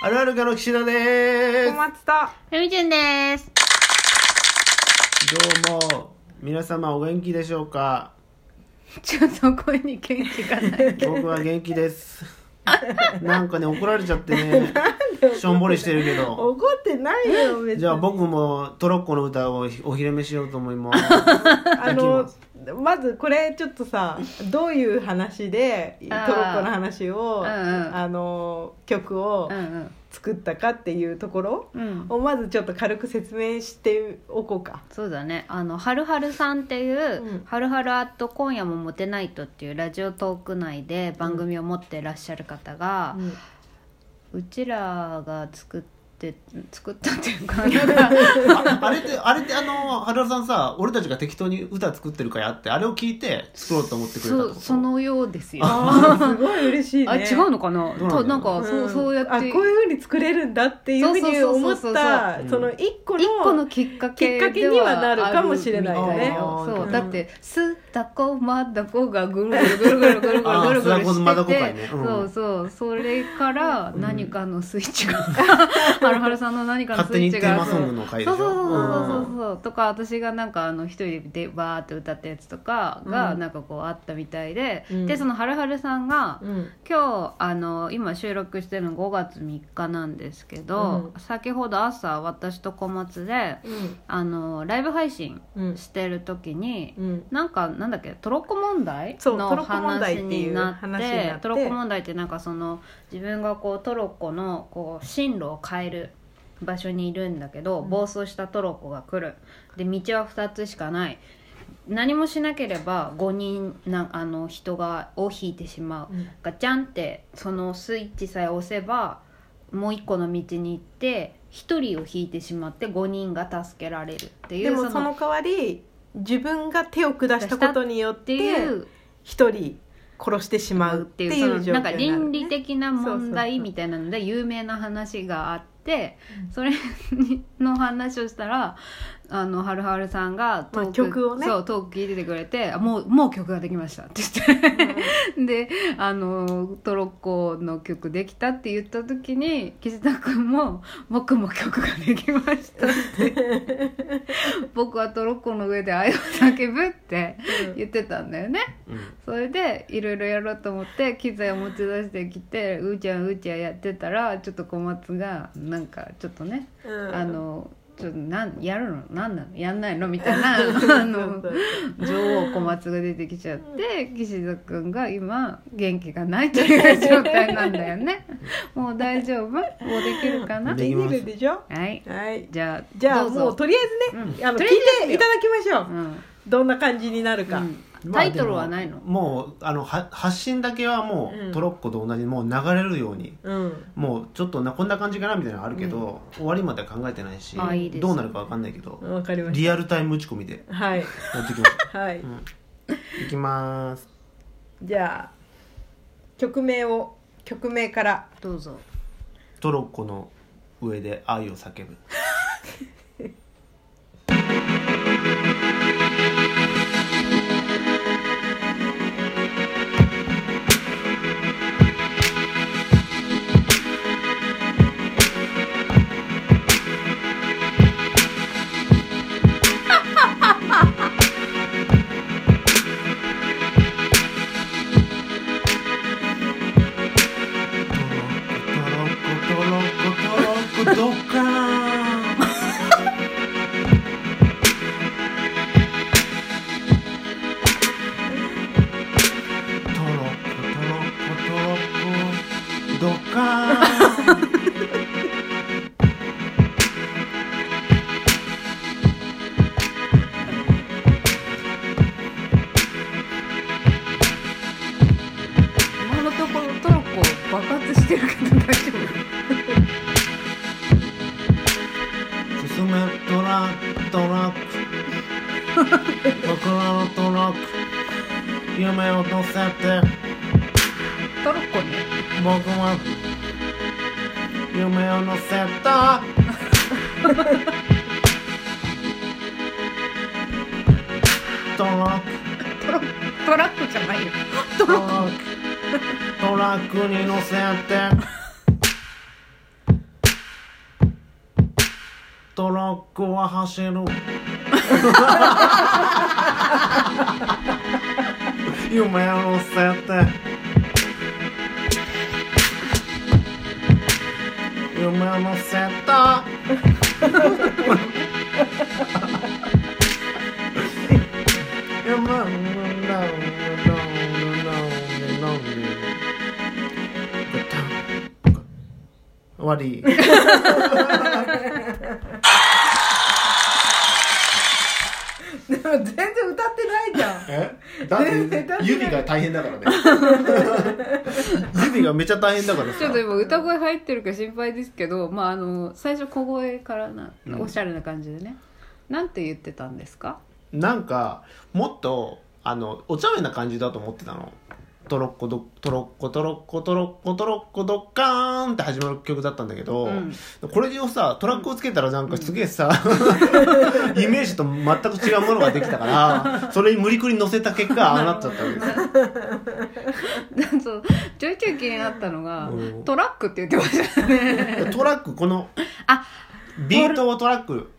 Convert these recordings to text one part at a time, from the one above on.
あるあるがの岸田で小松と。ふみちゅんです。すどうも皆様お元気でしょうか？ちょっと声に元気がない。僕は元気です。なんかね怒られちゃってね。しょんぼりしてるけど。怒ってないよ別に。じゃあ僕もトロッコの歌をお披露目しようと思います。あのいきまずこれちょっとさ どういう話でトロッコの話をうんうんあの曲をうん作ったかっていうところうん。うん。をまずちょっと軽く説明しておこうかそうだね。あの、はるはるさんっていう、うんはるはるアット今夜もモテナイトっていうラジオトーク内で番組を持ってらっしゃる方が、うちらが作って、作ったっていうか、ああれってあれってあの原田さんさ俺たちが適当に歌作ってるからあってあれを聞いて作ろうと思ってくれたと？そのようですよ。すごい嬉しいね。あ、違うのかな？どうなん。だろうとなんか、そう、そうやって。あこういうふうに作れるんだっていうふうに思ったその一個の一個のきっかけきっかけにはなるかもしれないよね。そう。だって「すだこまだこ」がぐるぐるぐるぐるぐるぐるぐるぐるしてて。ねうん。そうそう。それから何かのスイッチがはるはるさんの何かのスイッチが。勝手にテーマソングの回でしょ？そうそうそうそうそう。そうとか私がなんかあの一人でバーって歌ったやつとかがうん。なんかこうあったみたいで、うん。でそのはるはるさんが、うん。今日あの今収録してるの5月3日なんですけど、先ほど朝私と小松でうん。あのライブ配信うんしてる時に、うん。なんかなんだっけトロッコ問題のそうトロッコ問題話っていうになって話になってトロッコ問題ってなんかその自分がこうトロッコのこう進路を変える場所にいるんだけど、うん。暴走したトロッコが来る。で道は2つしかない。何もしなければ5人なあの人がを引いてしまう、うん。ガチャンってそのスイッチさえ押せばもう一個の道に行って1人を引いてしまって5人が助けられるっていうでもその代わり自分が手を下したことによっっていてう一人殺してしまうっていう状況になるなんか倫理的な問題みたいなので有名な話があってそれの話をしたらあのはるはるさんがトーク,、曲をね。そうトーク聞いててくれてあもうもう曲ができましたって言って、であのトロッコの曲できたって言った時に岸田君も「僕も曲ができました」って。僕はトロッコの上で愛を叫ぶって言ってたんだよね。うん。それでいろいろやろうと思って機材を持ち出してきてうーちゃんうーちゃんやってたらちょっと小松がなんかちょっとね、うん。あのちょっとなんやるの？なんなの？やんないの？みたいな あの女王小松が出てきちゃって岸田君が今元気がないという状態なんだよね。もう大丈夫？もうできるかな？できるでしょ？はい。はい。じゃあじゃあもうとりあえずね、うん。あの聞いていただきましょう、うん。どんな感じになるか、うんタイトルはないの？まあでももうあのは発信だけはもう、うん。トロッコと同じもう流れるようにうん。もうちょっとなこんな感じかなみたいなのあるけど、終わりまでは考えてないしどうなるかわかんないけど、リアルタイム打ち込みでたはい。やっていきましょはい、う、うん、いきまーす。じゃあ曲名を曲名から。どうぞトロッコの上で愛を叫ぶ爆発してるけど大丈夫進めトラックトラック僕らのトラック夢を乗せてトロッコに僕は夢を乗せたトラックトロトラックじゃないよ。トラックトラックに乗せて。トラックは走る。夢を乗せて。夢を乗せた。終わりでも全然歌ってないじゃん。え？だ全然って指が大変だからね。指がめちゃ大変だからさ。ちょっと今歌声入ってるか心配ですけど、まあ、あの最初小声からなうん。おしゃれな感じでね、なんて言ってたんですか？なんかもっとあのお茶目な感じだと思ってたのトロッコドトロッコトロッコトロッコトロッコドッカーンって始まる曲だったんだけど、うん。これをさトラックをつけたらなんかすげえさ、イメージと全く違うものができたからそれに無理くり乗せた結果 ああなっちゃったわけですよ。そうちょいちょい気になったのが、うん。トラックって言ってましたね。トラックこのあビートをトラック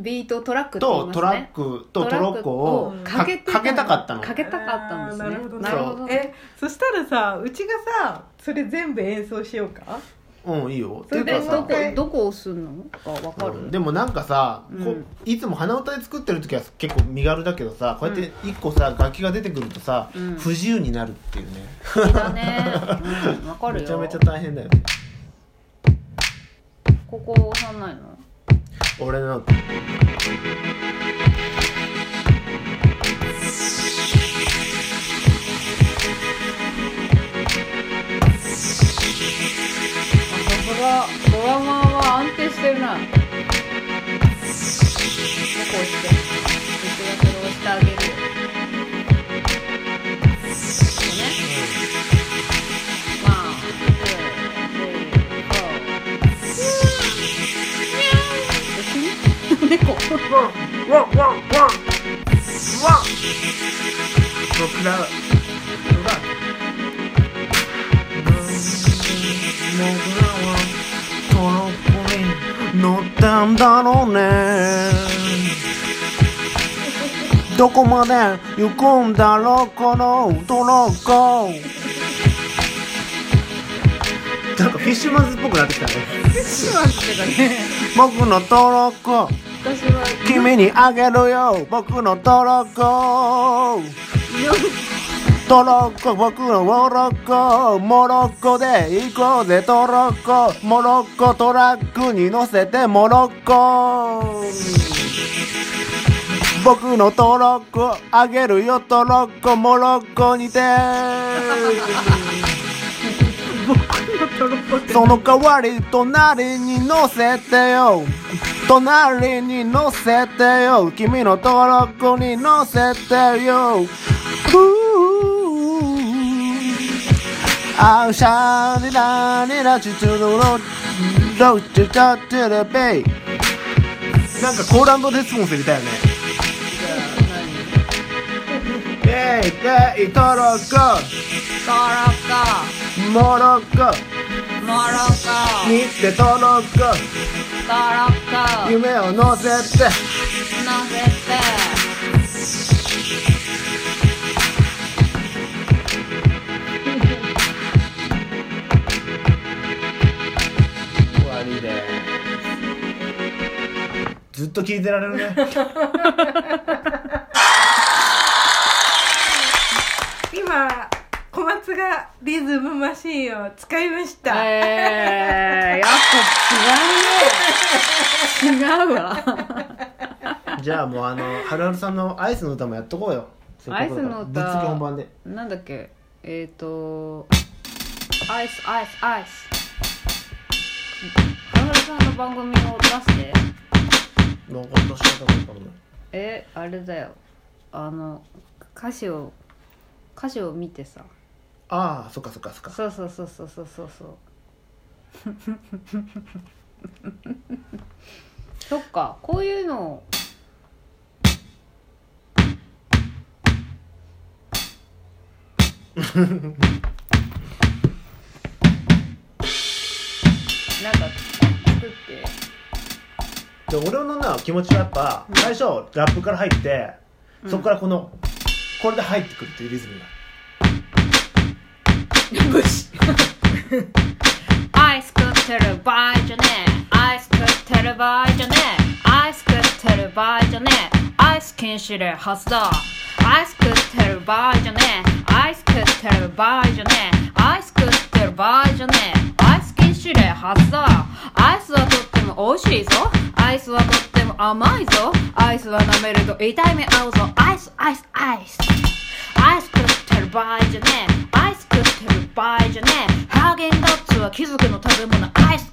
ビートトラックとトラックとトロッコをトかかけてかけたかったの。かけたかったんですね。なるほど。ねなるほど。えそしたらさうちがさそれ全部演奏しようか？うんいいよ。それでどこどこ押すのかわかる、うん。でもなんかさ、こうん。いつも鼻歌で作ってる時は結構身軽だけどさこうやって一個さ楽器が出てくるとさ、うん。不自由になるっていうね。だね。うんわかるよ。めちゃめちゃ大変だよね。ここ押さないの？俺の。ドラマは安定してるな。僕ら僕らはトロッコに乗ったんだろうね。どこまで行くんだろうこのトロッコなんかフィッシュマンズっぽくなってきたね。シマンってかね。僕のトロッコ君にあげるよ僕のトロッコ。トロッコ僕のモロッコ。モロッコで行こうぜトロッコ。モロッコトラックに乗せてモロッコ。僕のトロッコあげるよトロッコ。モロッコに て。その代わり隣に乗せてよ隣に乗せてよ。君のトロッコに乗せてよ。アウシャーリラニラチツルロロチチャチュレベイ。なんかコーランドデスモンス入れたよね。イェイイイトロッコトロッコモロッコ見てトロッコトロッコ夢を乗せて。乗せて。終わりで。すずっと聞いてられるね 今小松がリズムマシーンを使いました、えー、やっぱ違うね。違うわ。じゃあもうあのはるはるさんのアイスの歌もやっとこうよ。アイスの歌。ぶっつけ本番で。なんだっけ？えっ、ー、とアイスアイスアイス。はるさんの番組を出して。なんか私は多分多分えあれだよ。あの歌詞を歌詞を見てさああそっかそっかそっか。そうそうそうそうそうそうそう。そっかこういうの。をなんか作って。で俺のな気持ちはやっぱ最初ラップから入って、そこからこのこれで入ってくるっていうリズムが アイス食ってる場合じゃねえ。アイス食ってる場合じゃねえ。アイス食ってる場合じゃねえ。アイス禁止令発動。アイス食ってる場合じゃねえ。アイス食ってる場合じゃねえ。アイス食ってる場合じゃねえ。アイス禁止令発動。アイスはとっても美味しいぞ。アイスはとっても甘いぞ。アイスは舐めると痛い目合うぞ。アイスアイスアイス。アイス食ってる場合じゃねえ。場合じゃねえ。ハーゲンダッツは貴族の食べ物。アイス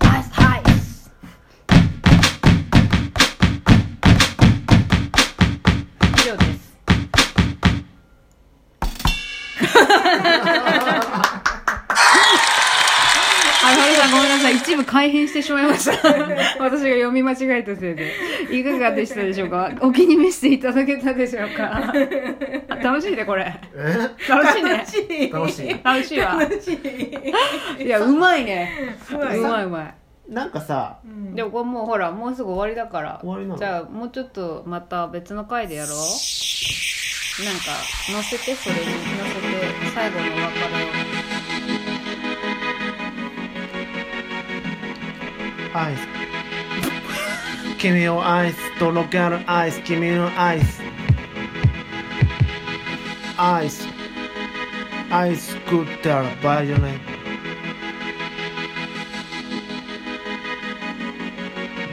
改変してしまいました。私が読み間違えたせいで。いかがでしたでしょうか？お気に召していただけたでしょうか？あ 楽しいねこれ。え？楽しいね。楽しい。楽しい楽しいわ。楽しい。いやうまいね。うまい。うまいなんかさうん。でもこれもうほらもうすぐ終わりだから。終わりなの？じゃあもうちょっとまた別の回でやろう。なんか載せてそれに載せて最後のお別れをアイス君をアイスとろけるアイス君のアイスアイスアイス食ってる場合じゃない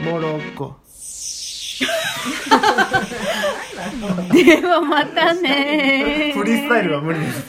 モロッコではまたねフリースタイルは無理です